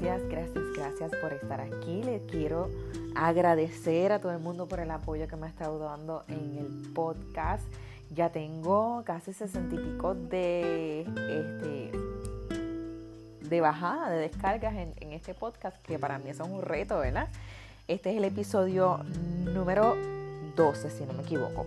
gracias, gracias, gracias por estar aquí. Les quiero agradecer a todo el mundo por el apoyo que me ha estado dando en el podcast. Ya tengo casi sesenta y pico de, este, de bajada, de descargas en, este podcast, que para mí es un reto, ¿verdad? Este es el episodio número 12, si no me equivoco.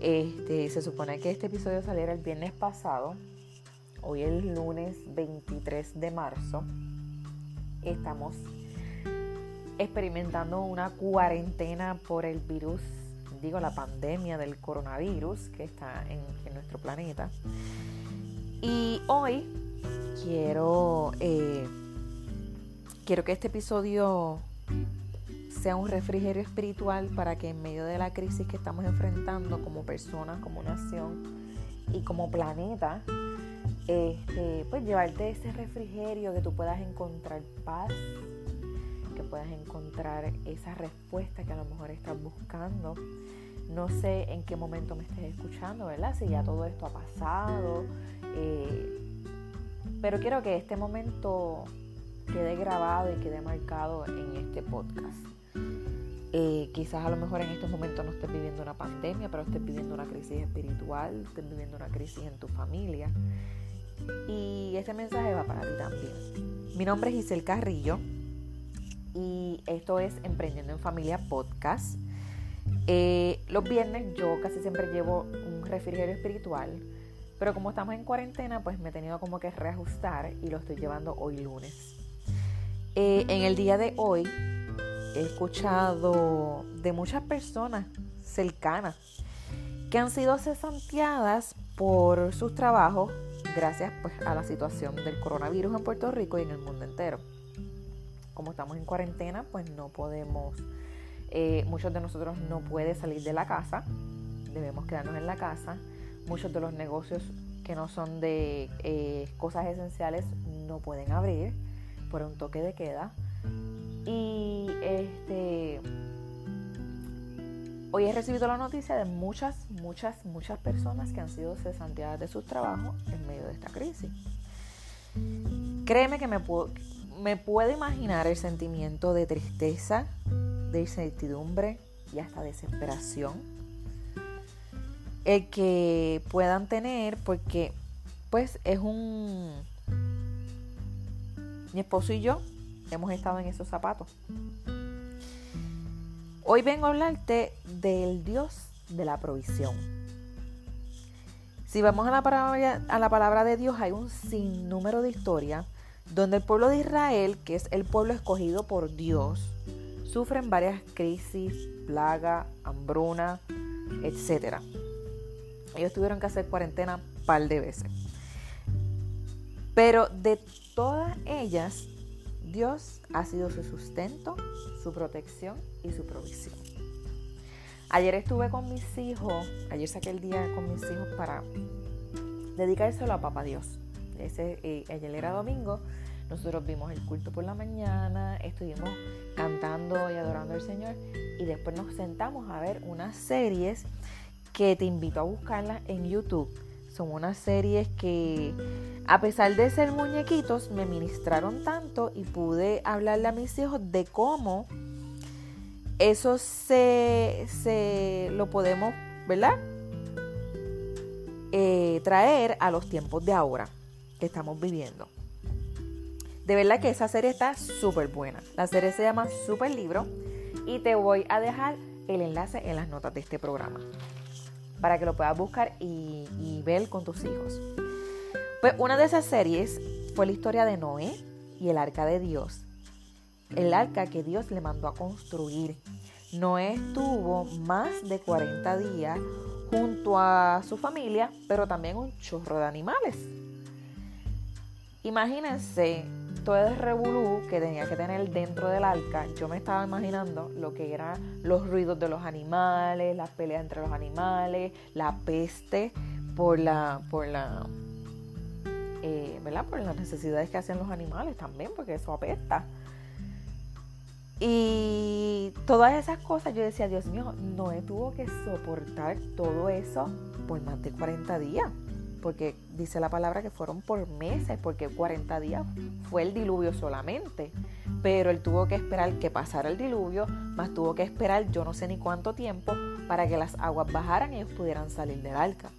Este, se supone que este episodio saliera el viernes pasado. Hoy es lunes 23 de marzo. Estamos experimentando una cuarentena por el virus, digo la pandemia del coronavirus que está en, nuestro planeta. Y hoy quiero, eh, quiero que este episodio sea un refrigerio espiritual para que en medio de la crisis que estamos enfrentando como personas, como nación y como planeta, este, pues llevarte ese refrigerio, que tú puedas encontrar paz, que puedas encontrar esa respuesta que a lo mejor estás buscando. No sé en qué momento me estés escuchando, ¿verdad? Si ya todo esto ha pasado. Eh, pero quiero que este momento quede grabado y quede marcado en este podcast. Eh, quizás a lo mejor en estos momentos no estés viviendo una pandemia, pero estés viviendo una crisis espiritual, estés viviendo una crisis en tu familia. Y este mensaje va para ti también. Mi nombre es Giselle Carrillo y esto es Emprendiendo en Familia Podcast. Eh, los viernes yo casi siempre llevo un refrigerio espiritual, pero como estamos en cuarentena, pues me he tenido como que reajustar y lo estoy llevando hoy lunes. Eh, en el día de hoy he escuchado de muchas personas cercanas que han sido cesanteadas por sus trabajos gracias pues, a la situación del coronavirus en Puerto Rico y en el mundo entero. Como estamos en cuarentena, pues no podemos, eh, muchos de nosotros no pueden salir de la casa, debemos quedarnos en la casa. Muchos de los negocios que no son de eh, cosas esenciales no pueden abrir por un toque de queda. Y este hoy he recibido la noticia de muchas, muchas, muchas personas que han sido cesanteadas de sus trabajos en medio de esta crisis. Créeme que me puedo, me puedo imaginar el sentimiento de tristeza, de incertidumbre y hasta desesperación el que puedan tener porque pues es un mi esposo y yo hemos estado en esos zapatos. Hoy vengo a hablarte del Dios de la provisión. Si vamos a la, palabra, a la palabra de Dios, hay un sinnúmero de historias donde el pueblo de Israel, que es el pueblo escogido por Dios, sufren varias crisis, plaga, hambruna, etc. Ellos tuvieron que hacer cuarentena un par de veces. Pero de todas ellas, Dios ha sido su sustento, su protección y su provisión. Ayer estuve con mis hijos, ayer saqué el día con mis hijos para dedicárselo a Papá Dios. Ese, ayer era domingo, nosotros vimos el culto por la mañana, estuvimos cantando y adorando al Señor y después nos sentamos a ver unas series que te invito a buscarlas en YouTube. Son unas series que a pesar de ser muñequitos, me ministraron tanto y pude hablarle a mis hijos de cómo eso se, se lo podemos, ¿verdad? Eh, traer a los tiempos de ahora que estamos viviendo. De verdad que esa serie está súper buena. La serie se llama Super Libro y te voy a dejar el enlace en las notas de este programa para que lo puedas buscar y, y ver con tus hijos. Pues una de esas series fue la historia de Noé y el arca de Dios. El arca que Dios le mandó a construir. Noé estuvo más de 40 días junto a su familia, pero también un chorro de animales. Imagínense todo el revolú que tenía que tener dentro del arca. Yo me estaba imaginando lo que eran los ruidos de los animales, las peleas entre los animales, la peste por la, por la, eh, ¿verdad? Por las necesidades que hacen los animales también, porque eso apesta. Y todas esas cosas, yo decía, Dios mío, Noé tuvo que soportar todo eso por más de 40 días, porque dice la palabra que fueron por meses, porque 40 días fue el diluvio solamente, pero él tuvo que esperar que pasara el diluvio, más tuvo que esperar yo no sé ni cuánto tiempo para que las aguas bajaran y ellos pudieran salir del arca.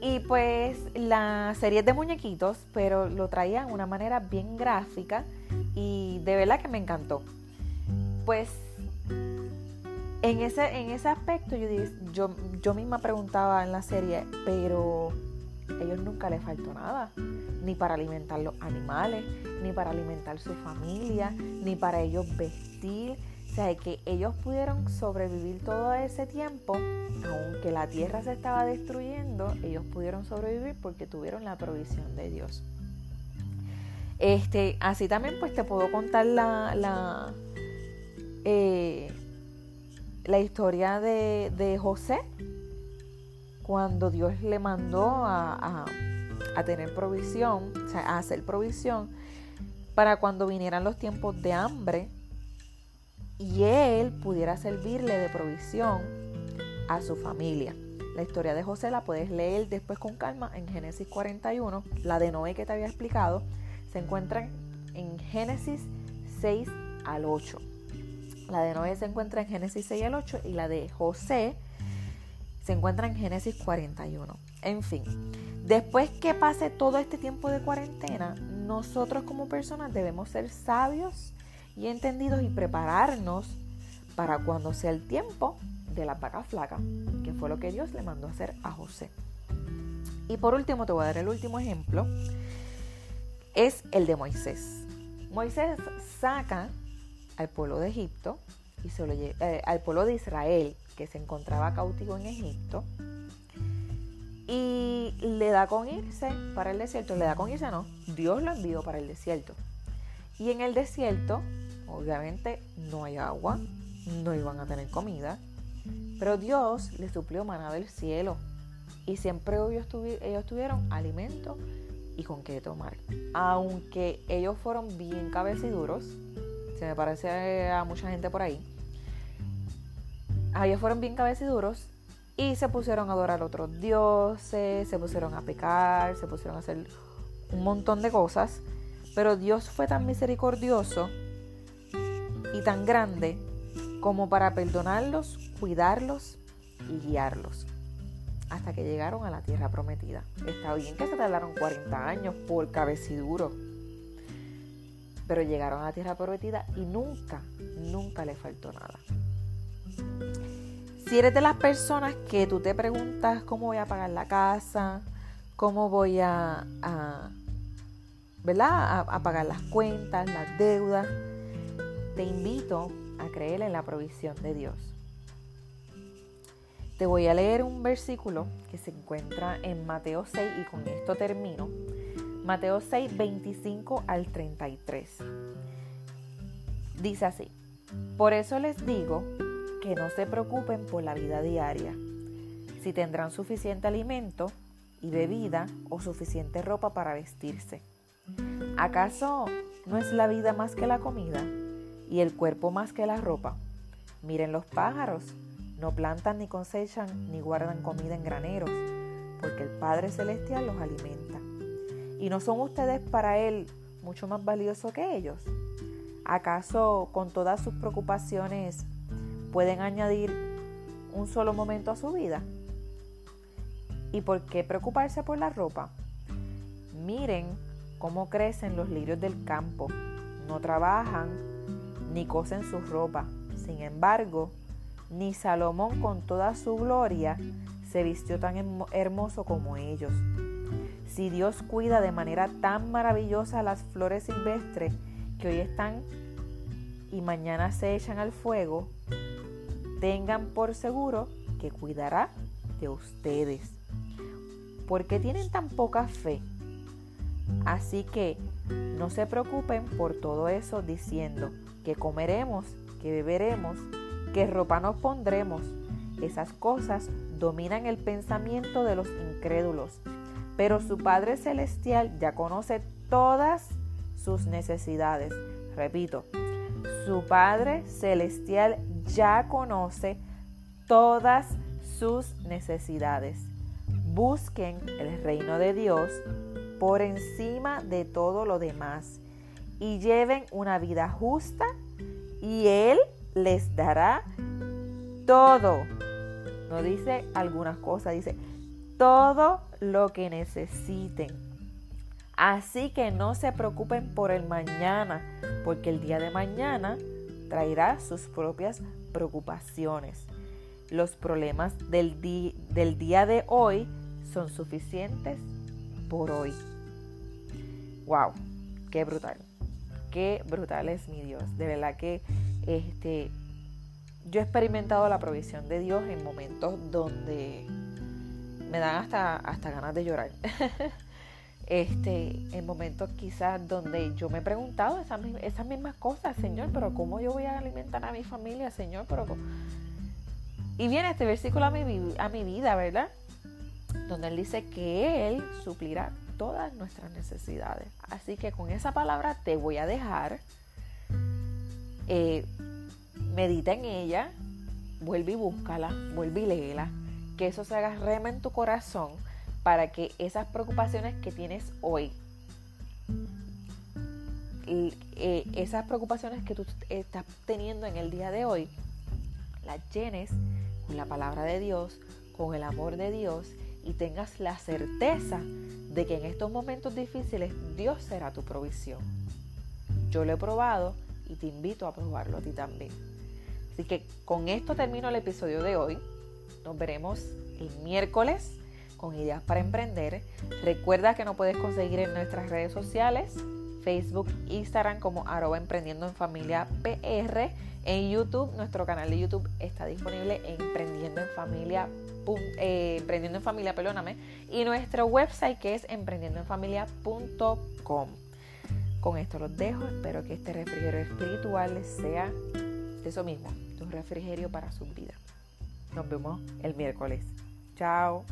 Y pues la serie de muñequitos, pero lo traían de una manera bien gráfica y de verdad que me encantó. Pues en ese, en ese aspecto yo, yo, yo misma preguntaba en la serie, pero ellos nunca les faltó nada, ni para alimentar los animales, ni para alimentar su familia, ni para ellos vestir. O sea, que ellos pudieron sobrevivir todo ese tiempo, aunque la tierra se estaba destruyendo, ellos pudieron sobrevivir porque tuvieron la provisión de Dios. Este, así también pues te puedo contar la, la eh, la historia de, José, cuando Dios le mandó a, tener provisión, o sea, a hacer provisión, para cuando vinieran los tiempos de hambre y él pudiera servirle de provisión a su familia. La historia de José la puedes leer después con calma en Génesis 41. La de Noé que te había explicado se encuentra en Génesis 6 al 8. La de Noé se encuentra en Génesis 6 al 8 y la de José se encuentra en Génesis 41. En fin, después que pase todo este tiempo de cuarentena, nosotros como personas debemos ser sabios y entendidos y prepararnos para cuando sea el tiempo de la vaca flaca, que fue lo que Dios le mandó hacer a José. Y por último, te voy a dar el último ejemplo, es el de Moisés. Moisés saca al pueblo de Egipto y se lo eh, al pueblo de Israel que se encontraba cautivo en Egipto y le da con irse para el desierto. Le da con irse, no. Dios lo envió para el desierto. Y en el desierto, obviamente, no hay agua, no iban a tener comida, pero Dios les suplió maná del cielo. Y siempre ellos, ellos tuvieron alimento y con qué tomar. Aunque ellos fueron bien cabeciduros, se me parece a mucha gente por ahí. Ellos fueron bien cabeciduros y se pusieron a adorar a otros dioses, se pusieron a pecar, se pusieron a hacer un montón de cosas. Pero Dios fue tan misericordioso y tan grande como para perdonarlos, cuidarlos y guiarlos hasta que llegaron a la tierra prometida. Está bien que se tardaron 40 años por cabeciduro pero llegaron a la tierra prometida y nunca, nunca le faltó nada. Si eres de las personas que tú te preguntas cómo voy a pagar la casa, cómo voy a, ¿verdad? A, pagar las cuentas, las deudas, te invito a creer en la provisión de Dios. Te voy a leer un versículo que se encuentra en Mateo 6 y con esto termino Mateo 6, 25 al 33. Dice así, por eso les digo que no se preocupen por la vida diaria, si tendrán suficiente alimento y bebida o suficiente ropa para vestirse. ¿Acaso no es la vida más que la comida y el cuerpo más que la ropa? Miren los pájaros, no plantan ni cosechan ni guardan comida en graneros, porque el Padre Celestial los alimenta. ¿Y no son ustedes para Él mucho más valiosos que ellos? ¿Acaso con todas sus preocupaciones pueden añadir un solo momento a su vida? ¿Y por qué preocuparse por la ropa? Miren cómo crecen los lirios del campo. No trabajan ni cosen su ropa. Sin embargo, ni Salomón con toda su gloria se vistió tan hermoso como ellos. Si Dios cuida de manera tan maravillosa las flores silvestres que hoy están y mañana se echan al fuego, tengan por seguro que cuidará de ustedes. porque tienen tan poca fe? Así que no se preocupen por todo eso diciendo que comeremos, que beberemos, que ropa nos pondremos. Esas cosas dominan el pensamiento de los incrédulos pero su Padre Celestial ya conoce todas sus necesidades. Repito, su Padre Celestial ya conoce todas sus necesidades. busquen el reino de Dios por encima de todo lo demás y lleven una vida justa y Él les dará todo. No dice algunas cosas, dice todo lo que necesiten. Así que no se preocupen por el mañana, porque el día de mañana traerá sus propias preocupaciones. Los problemas del, del día de hoy son suficientes por hoy. ¡Wow! ¡Qué brutal! ¡Qué brutal es mi Dios! De verdad que este, yo he experimentado la provisión de Dios en momentos donde me dan hasta, hasta ganas de llorar. este, en momentos quizás donde yo me he preguntado esas, esas mismas cosas, Señor, pero ¿cómo yo voy a alimentar a mi familia, Señor? Pero y viene este versículo a a mi vida, ¿verdad? Donde Él dice que Él suplirá todas nuestras necesidades. Así que con esa palabra te voy a dejar. Eh, medita en ella, vuelve y búscala, vuelve y léela, que eso se haga rema en tu corazón para que esas preocupaciones que tienes hoy, eh, esas preocupaciones que tú estás teniendo en el día de hoy, las llenes con la palabra de Dios, con el amor de Dios y tengas la certeza de que en estos momentos difíciles Dios será tu provisión. Yo lo he probado y te invito a probarlo a ti también. Así que con esto termino el episodio de hoy. Nos veremos el miércoles con ideas para emprender. Recuerda que nos puedes conseguir en nuestras redes sociales, Facebook, Instagram como arroba emprendiendo en familia PR. En YouTube, nuestro canal de YouTube está disponible en emprendiendo en familia, eh, emprendiendo en familia, perdóname, y nuestro website que es emprendiendoenfamilia.com. Con esto los dejo, espero que este refrigerio espiritual sea eso mismo, un refrigerio para su vida. Nos vemos el miércoles. Chao.